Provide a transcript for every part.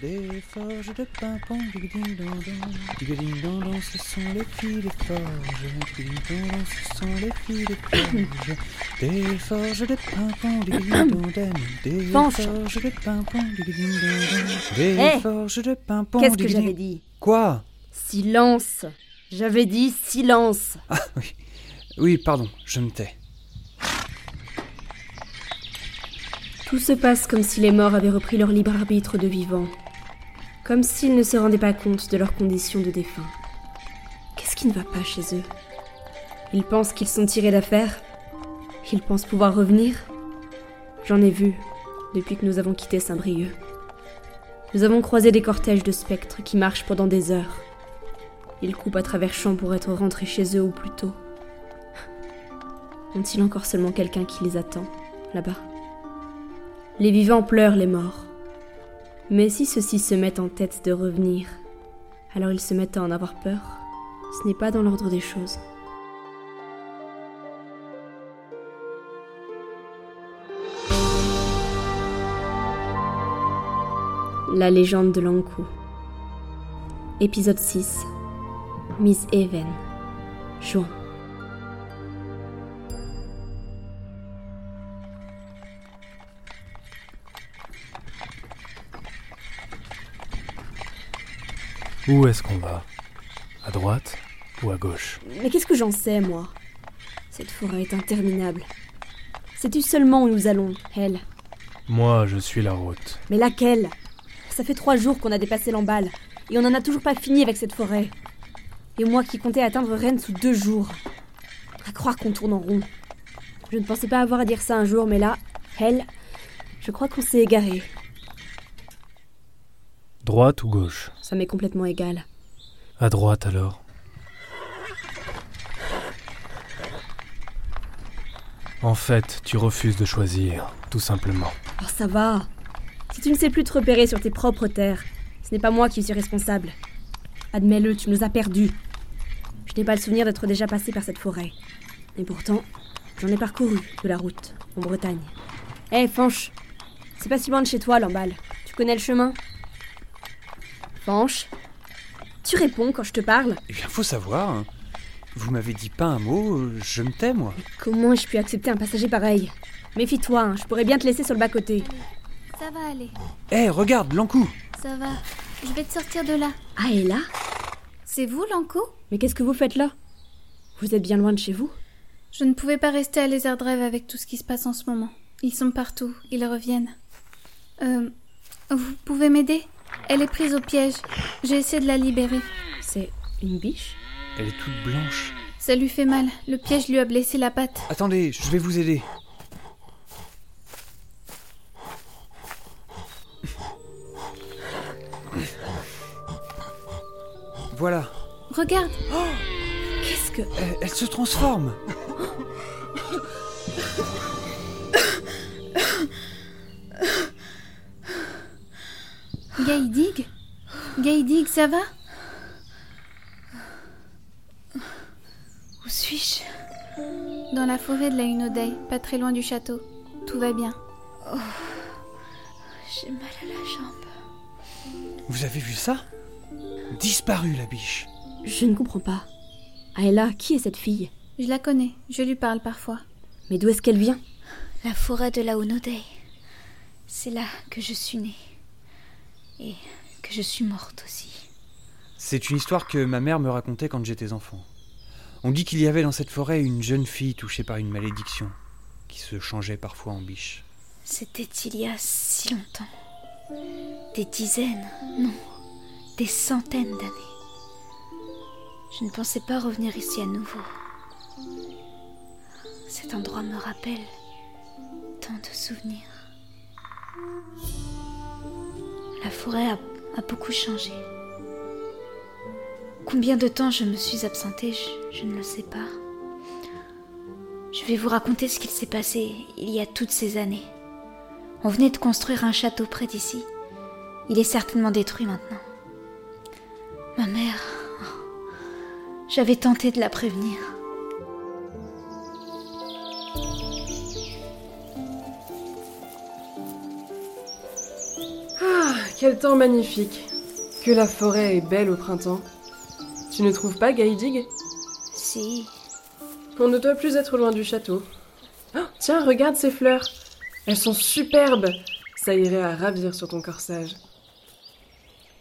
Des forges de pimpon, dondon, ce sont les filles des forges, digading dondon, ce sont les filles des forges, des forges de pimpon, digading dondon, des forges de pimpon, dondon, des forges de pimpon, Qu'est-ce que j'avais dit Quoi? Silence. J'avais dit silence. Ah oui, oui, pardon, je me tais. Tout se passe comme si les morts avaient repris leur libre arbitre de vivants. Comme s'ils ne se rendaient pas compte de leurs conditions de défunts. Qu'est-ce qui ne va pas chez eux? Ils pensent qu'ils sont tirés d'affaire Ils pensent pouvoir revenir? J'en ai vu depuis que nous avons quitté Saint-Brieuc. Nous avons croisé des cortèges de spectres qui marchent pendant des heures. Ils coupent à travers champs pour être rentrés chez eux au plus tôt. Ont-ils encore seulement quelqu'un qui les attend, là-bas? Les vivants pleurent les morts. Mais si ceux-ci se mettent en tête de revenir, alors ils se mettent à en avoir peur. Ce n'est pas dans l'ordre des choses. La légende de Lankou. Épisode 6. Miss Even. Juin. Où est-ce qu'on va? À droite ou à gauche? Mais qu'est-ce que j'en sais, moi? Cette forêt est interminable. Sais-tu seulement où nous allons, elle Moi, je suis la route. Mais laquelle? Ça fait trois jours qu'on a dépassé l'emballe, et on n'en a toujours pas fini avec cette forêt. Et moi qui comptais atteindre Rennes sous deux jours. À croire qu'on tourne en rond. Je ne pensais pas avoir à dire ça un jour, mais là, elle, je crois qu'on s'est égaré. Droite ou gauche Ça m'est complètement égal. À droite alors. En fait, tu refuses de choisir, tout simplement. Alors ça va. Si tu ne sais plus te repérer sur tes propres terres, ce n'est pas moi qui suis responsable. Admets-le, tu nous as perdus. Je n'ai pas le souvenir d'être déjà passé par cette forêt. Et pourtant, j'en ai parcouru de la route, en Bretagne. Hé, Fanche C'est pas si loin de chez toi, l'emballe. Tu connais le chemin? Fanche Tu réponds quand je te parle Eh bien, faut savoir. hein. Vous m'avez dit pas un mot, euh, je me tais, moi. Comment ai-je pu accepter un passager pareil? Méfie-toi, hein, je pourrais bien te laisser sur le bas-côté. Ça va aller, Hé, regarde, l'encou ça va. Je vais te sortir de là. Ah, et là? C'est vous, Lanko Mais qu'est-ce que vous faites là? Vous êtes bien loin de chez vous? Je ne pouvais pas rester à Lézard Drive avec tout ce qui se passe en ce moment. Ils sont partout, ils reviennent. Euh. Vous pouvez m'aider? Elle est prise au piège. J'ai essayé de la libérer. C'est une biche Elle est toute blanche. Ça lui fait mal. Le piège lui a blessé la patte. Attendez, je vais vous aider. Voilà, Regarde Qu'est-ce que... elle, elle se transforme. Gaïdig? Gaïdig, ça va? Où suis-je? Dans la forêt de la Hunaudaye, pas très loin du château. Tout va bien. Oh, J'ai mal à la jambe. Vous avez vu ça? Disparu la biche. Je ne comprends pas. Aïla, qui est cette fille? Je la connais, je lui parle parfois. Mais d'où est-ce qu'elle vient? La forêt de la Hunaudaye. C'est là que je suis née. Et que je suis morte aussi. C'est une histoire que ma mère me racontait quand j'étais enfant. On dit qu'il y avait dans cette forêt une jeune fille touchée par une malédiction, qui se changeait parfois en biche. C'était il y a si longtemps. Des dizaines, non, des centaines d'années. Je ne pensais pas revenir ici à nouveau. Cet endroit me rappelle tant de souvenirs. La forêt a, beaucoup changé. Combien de temps je me suis absentée, je, je ne le sais pas. Je vais vous raconter ce qu'il s'est passé il y a toutes ces années. On venait de construire un château près d'ici. Il est certainement détruit maintenant. Ma mère. oh, J'avais tenté de la prévenir. Quel temps magnifique. Que la forêt est belle au printemps. Tu ne trouves pas, Gaïdig Si. On ne doit plus être loin du château. Oh, tiens, regarde ces fleurs. Elles sont superbes. Ça irait à ravir sur ton corsage.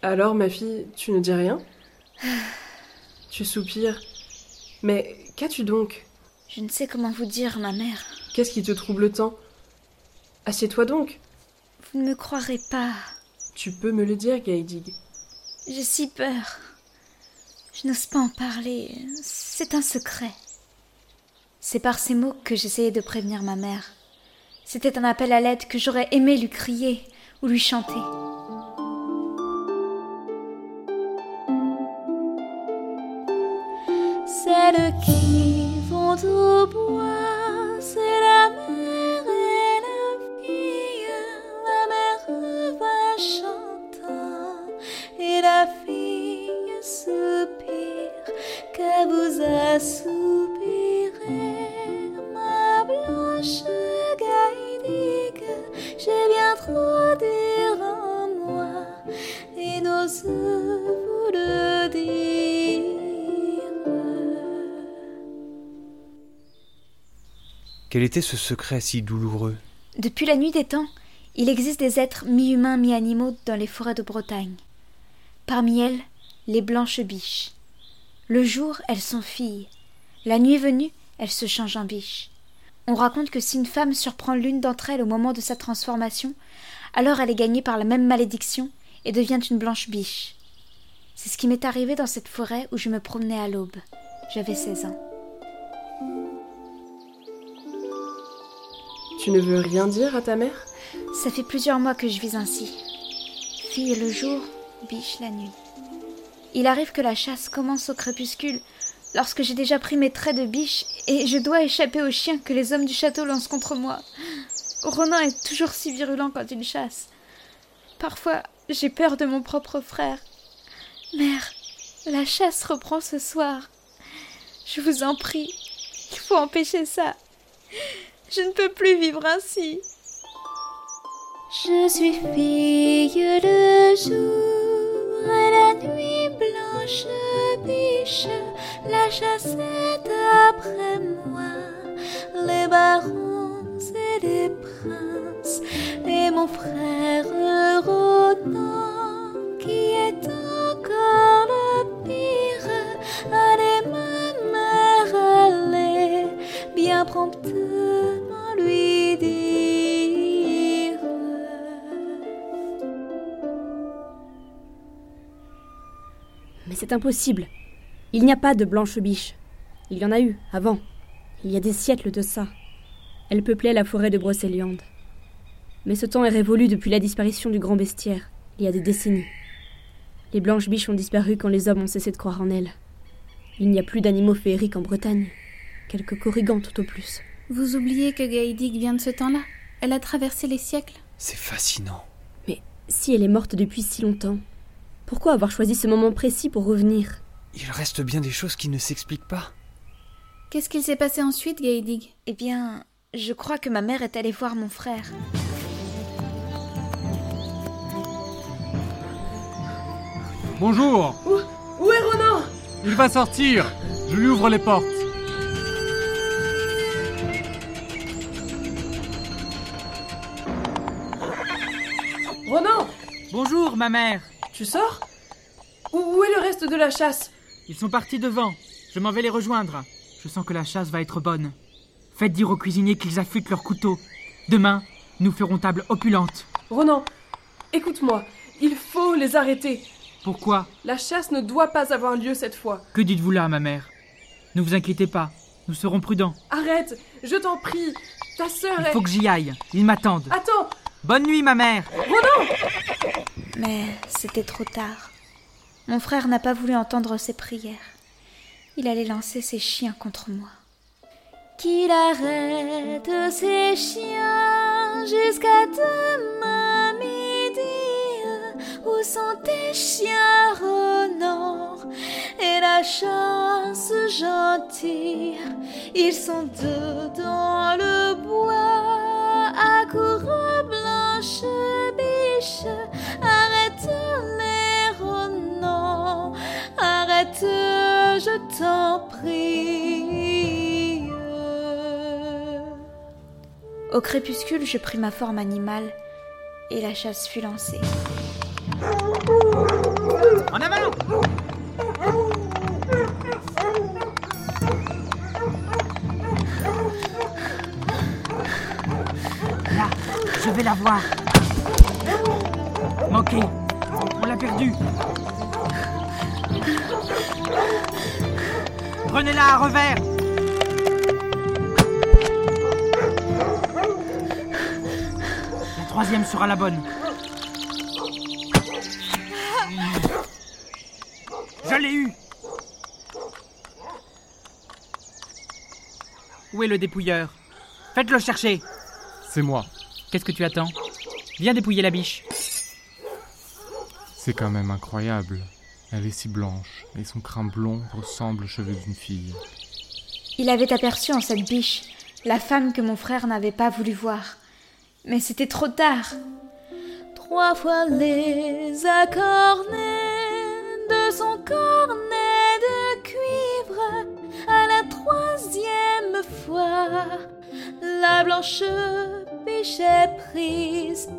Alors, ma fille, tu ne dis rien? Tu soupires. Mais qu'as-tu donc? Je ne sais comment vous dire, ma mère. Qu'est-ce qui te trouble tant? Assieds-toi donc. Vous ne me croirez pas. Tu peux me le dire, Gaïdig. J'ai si peur. Je n'ose pas en parler. C'est un secret. C'est par ces mots que j'essayais de prévenir ma mère. C'était un appel à l'aide que j'aurais aimé lui crier ou lui chanter. Celles qui vont au bois, c'est la que vous assoupirez, ma blanche gaïdique. J'ai bien trop d'air en moi et n'ose vous le dire. Quel était ce secret si douloureux? Depuis la nuit des temps, il existe des êtres mi-humains, mi-animaux dans les forêts de Bretagne. Parmi elles, les blanches biches. Le jour, elles sont filles. La nuit venue, elles se changent en biches. On raconte que si une femme surprend l'une d'entre elles au moment de sa transformation, alors elle est gagnée par la même malédiction et devient une blanche biche. C'est ce qui m'est arrivé dans cette forêt où je me promenais à l'aube. J'avais 16 ans. Tu ne veux rien dire à ta mère? Ça fait plusieurs mois que je vis ainsi. Fille le jour, biche la nuit. Il arrive que la chasse commence au crépuscule, lorsque j'ai déjà pris mes traits de biche et je dois échapper aux chiens que les hommes du château lancent contre moi. Ronan est toujours si virulent quand il chasse. Parfois, j'ai peur de mon propre frère. Mère, la chasse reprend ce soir. Je vous en prie, il faut empêcher ça. Je ne peux plus vivre ainsi. Je suis fille le jour et la nuit blanche biche. La chasse est après moi, les barons et les princes, et mon frère Ronan qui est encore le pire. Allez, ma mère, allez, bien promptement c'est impossible. Il n'y a pas de blanche biche. Il y en a eu, avant. Il y a des siècles de ça. Elle peuplait la forêt de Brocéliande. Mais ce temps est révolu depuis la disparition du grand bestiaire, il y a des décennies. Les blanches biches ont disparu quand les hommes ont cessé de croire en elles. Il n'y a plus d'animaux féeriques en Bretagne. Quelques corrigans tout au plus. Vous oubliez que Gaïdig vient de ce temps-là? Elle a traversé les siècles? C'est fascinant. Mais si elle est morte depuis si longtemps, pourquoi avoir choisi ce moment précis pour revenir Il reste bien des choses qui ne s'expliquent pas. Qu'est-ce qu'il s'est passé ensuite, Gaïdig Eh bien, je crois que ma mère est allée voir mon frère. Bonjour Où, où est Ronan Il va sortir Je lui ouvre les portes. Ronan Bonjour, ma mère. Tu sors? Où, est le reste de la chasse? Ils sont partis devant. Je m'en vais les rejoindre. Je sens que la chasse va être bonne. Faites dire aux cuisiniers qu'ils affûtent leurs couteaux. Demain, nous ferons table opulente. Ronan, écoute-moi. Il faut les arrêter. Pourquoi? La chasse ne doit pas avoir lieu cette fois. Que dites-vous là, ma mère? Ne vous inquiétez pas. Nous serons prudents. Arrête, je t'en prie. Ta sœur Il est... faut que j'y aille. Ils m'attendent. Attends, Bonne nuit, ma mère. Mais c'était trop tard. Mon frère n'a pas voulu entendre ses prières. Il allait lancer ses chiens contre moi. Qu'il arrête ses chiens jusqu'à demain midi. Où sont tes chiens, Ronan? Et la chasse gentille Ils sont deux dans le bois, à biche, arrête les arrête, je t'en prie. Au crépuscule, je pris ma forme animale et la chasse fut lancée. En avant Là, je vais la voir. Ok, on l'a perdue. Prenez-la à revers. La troisième sera la bonne. Je l'ai eu Où est le dépouilleur? Faites-le chercher C'est moi. Qu'est-ce que tu attends? Viens dépouiller la biche. C'est quand même incroyable. Elle est si blanche et son crâne blond ressemble aux cheveux d'une fille. Il avait aperçu en cette biche la femme que mon frère n'avait pas voulu voir. Mais c'était trop tard. Trois fois les accornés de son cornet de cuivre. À la troisième fois, la blanche biche est prise.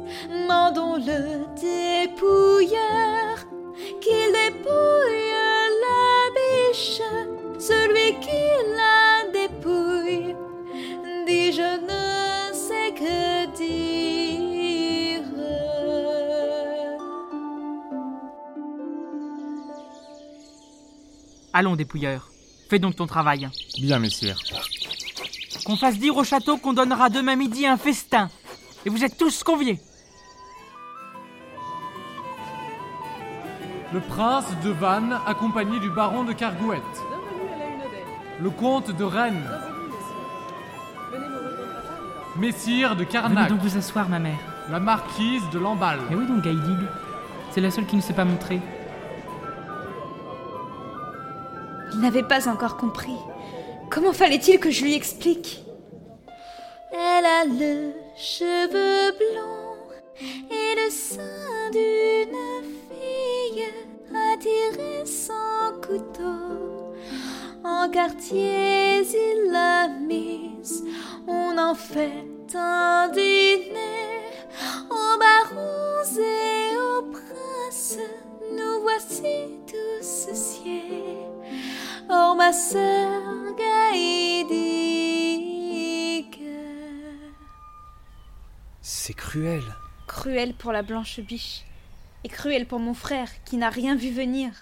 Mandons le dépouilleur Allons, dépouilleur. Fais donc ton travail. Bien, messire. Qu'on fasse dire au château qu'on donnera demain midi un festin. Et vous êtes tous conviés. Le prince de Vannes, accompagné du baron de Cargouette. Le comte de Rennes. Venez. Messire de Venez Carnac. donc vous asseoir, ma mère. La marquise de Lamballe. Mais oui, donc Gaïdig. C'est la seule qui ne s'est pas montrée. Il n'avait pas encore compris. Comment fallait-il que je lui explique? Elle a le cheveu blond et le sein d'une fille tirer son couteau. En quartier, il l'a mise, on en fait un dîner. Aux barons et aux princes, nous voici tous sciés. Or ma sœur Gaïdique. C'est cruel. Cruel pour la blanche biche. Et cruel pour mon frère qui n'a rien vu venir.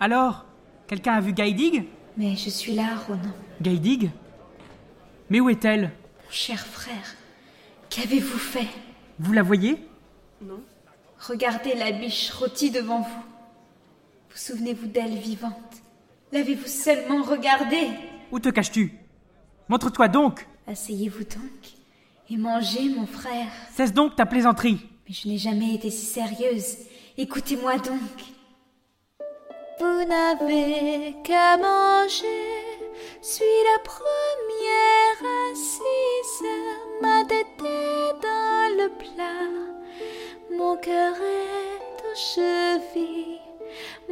Alors Quelqu'un a vu Gaïdig? Mais je suis là, Ronan. Gaïdig? Mais où est-elle? Mon cher frère, qu'avez-vous fait? Vous la voyez? Regardez la biche rôtie devant vous. Vous souvenez-vous d'elle vivante? L'avez-vous seulement regardée Où te caches-tu? Montre-toi donc Asseyez-vous donc et mangez, mon frère. Cesse donc ta plaisanterie Mais je n'ai jamais été si sérieuse. Écoutez-moi donc. Vous n'avez qu'à manger. Suis la première assise. Ma tête est dans le plat. Mon cœur est aux chevilles.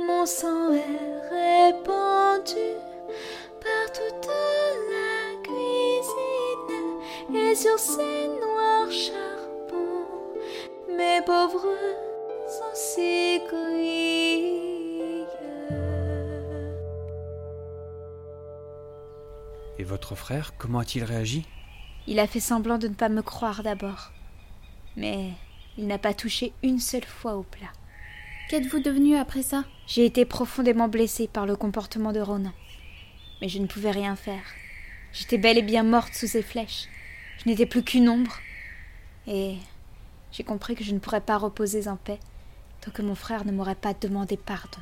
Mon sang est répandu par toute la cuisine et sur ces noirs charbons. Mes pauvres sont si gris. Et votre frère, comment a-t-il réagi? Il a fait semblant de ne pas me croire d'abord. Mais il n'a pas touché une seule fois au plat. Qu'êtes-vous devenu après ça? J'ai été profondément blessée par le comportement de Ronan. Mais je ne pouvais rien faire. J'étais bel et bien morte sous ses flèches. Je n'étais plus qu'une ombre. Et j'ai compris que je ne pourrais pas reposer en paix tant que mon frère ne m'aurait pas demandé pardon.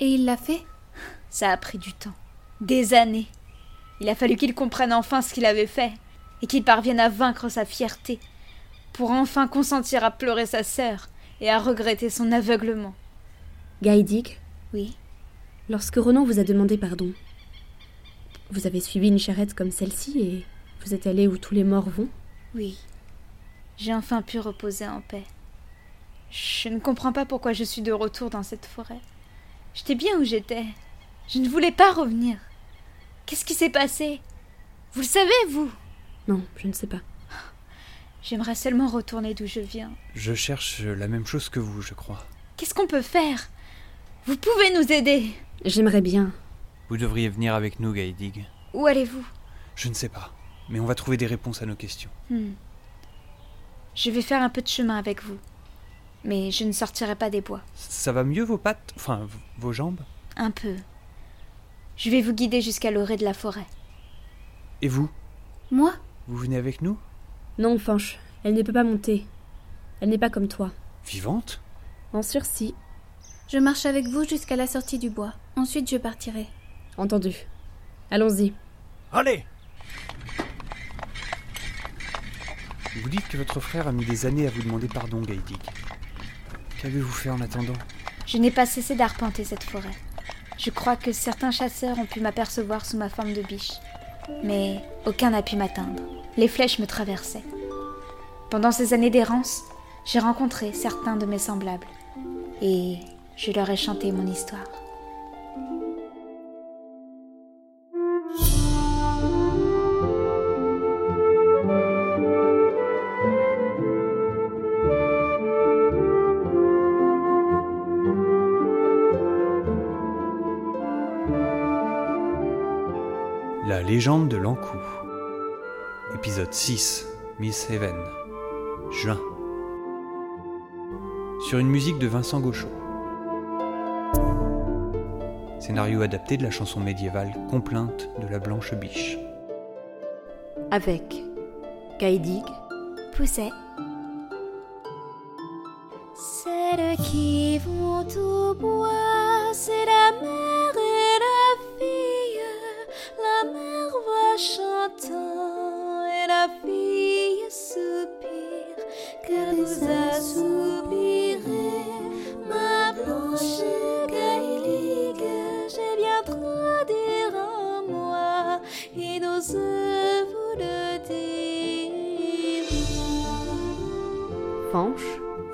Et il l'a fait? Ça a pris du temps. Des années. Il a fallu qu'il comprenne enfin ce qu'il avait fait et qu'il parvienne à vaincre sa fierté pour enfin consentir à pleurer sa sœur et à regretter son aveuglement. Gaïdig, Oui, lorsque Ronan vous a demandé pardon, vous avez suivi une charrette comme celle-ci et vous êtes allé où tous les morts vont? Oui. J'ai enfin pu reposer en paix. Je ne comprends pas pourquoi je suis de retour dans cette forêt. J'étais bien où j'étais. Je ne voulais pas revenir. Qu'est-ce qui s'est passé? Vous le savez, vous? Non, je ne sais pas. J'aimerais seulement retourner d'où je viens. Je cherche la même chose que vous, je crois. Qu'est-ce qu'on peut faire? Vous pouvez nous aider. J'aimerais bien. Vous devriez venir avec nous, Gaïdig. Où allez-vous? Je ne sais pas, mais on va trouver des réponses à nos questions. Hmm. Je vais faire un peu de chemin avec vous. Mais je ne sortirai pas des bois. Ça va mieux vos pattes? Enfin, vos jambes? Un peu. Je vais vous guider jusqu'à l'orée de la forêt. Et vous? Moi? Vous venez avec nous? Non, Fanche, elle ne peut pas monter. Elle n'est pas comme toi. Vivante? En sursis, Je marche avec vous jusqu'à la sortie du bois. Ensuite, je partirai. entendu. Allons-y. Allez Vous dites que votre frère a mis des années à vous demander pardon, Gaïdig. Qu'avez-vous fait en attendant? Je n'ai pas cessé d'arpenter cette forêt. Je crois que certains chasseurs ont pu m'apercevoir sous ma forme de biche. Mais aucun n'a pu m'atteindre. Les flèches me traversaient. Pendant ces années d'errance, j'ai rencontré certains de mes semblables. Et je leur ai chanté mon histoire. La légende de l'Ankou. Épisode 6. Miss Heaven. Juin. Sur une musique de Vincent Gauchot. Scénario adapté de la chanson médiévale Complainte de la Blanche Biche. Avec Gaïdig, Pousset. Celles qui vont au bois, c'est la mère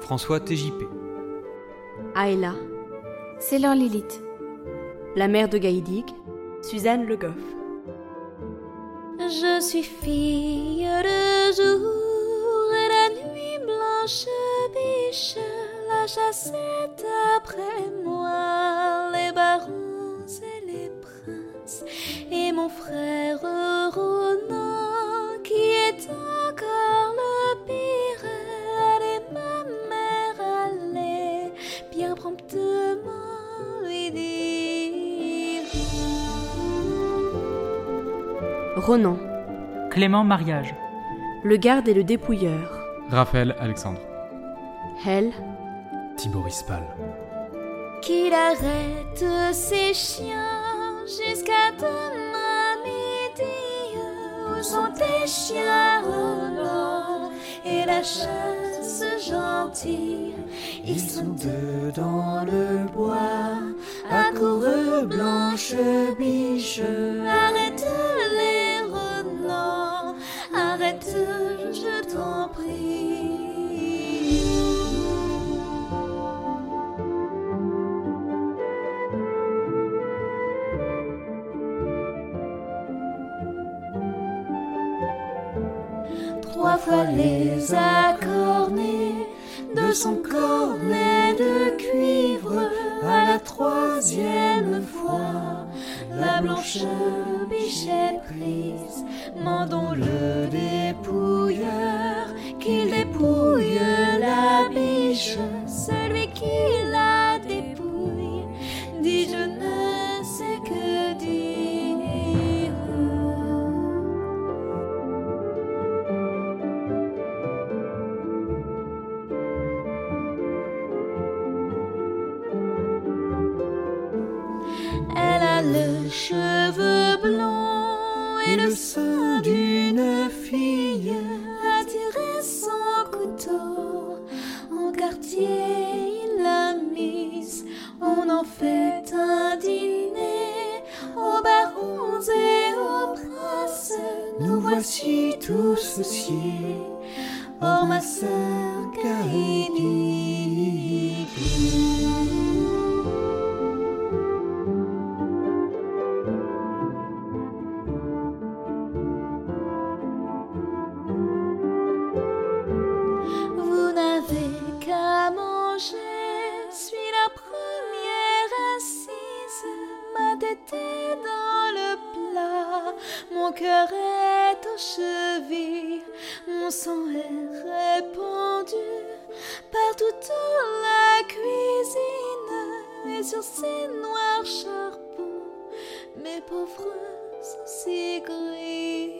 François TJP. Ayla, C'est leur Lilith. la mère de Gaïdig, Suzanne Le Goff. Je suis fille de jour et la nuit blanche biche. La chasse est après moi, les barons et les princes. Et mon frère Ronan, Clément Mariage. le garde et le dépouilleur. Raphaël Alexandre. Hel, Thibaut Rispal. qu'il arrête ses chiens jusqu'à demain midi. Où sont tes chiens, Roland, et la chasse gentille? Ils sont deux dans le bois, accoureux blanche biche. Arrête-les, les accornés de son cornet de cuivre à la troisième fois. La blanche biche prise, mandons le dépouilleur, tous sciés. Or ma sœur Gaïdi. d'été dans le plat, mon cœur est en cheville, mon sang est répandu par toute la cuisine et sur ces noirs charbons, mes pauvres sont si grilleux.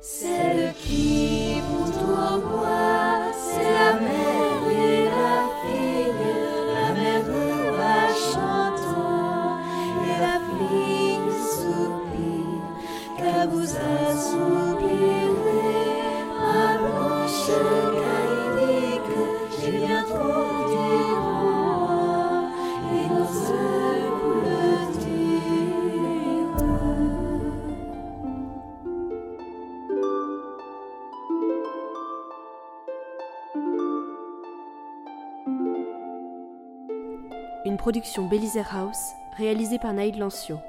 Celle qui production Belizer House, réalisée par Naïd Lancio.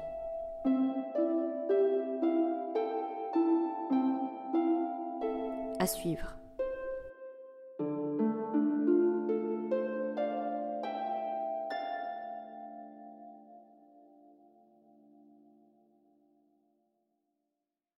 À suivre.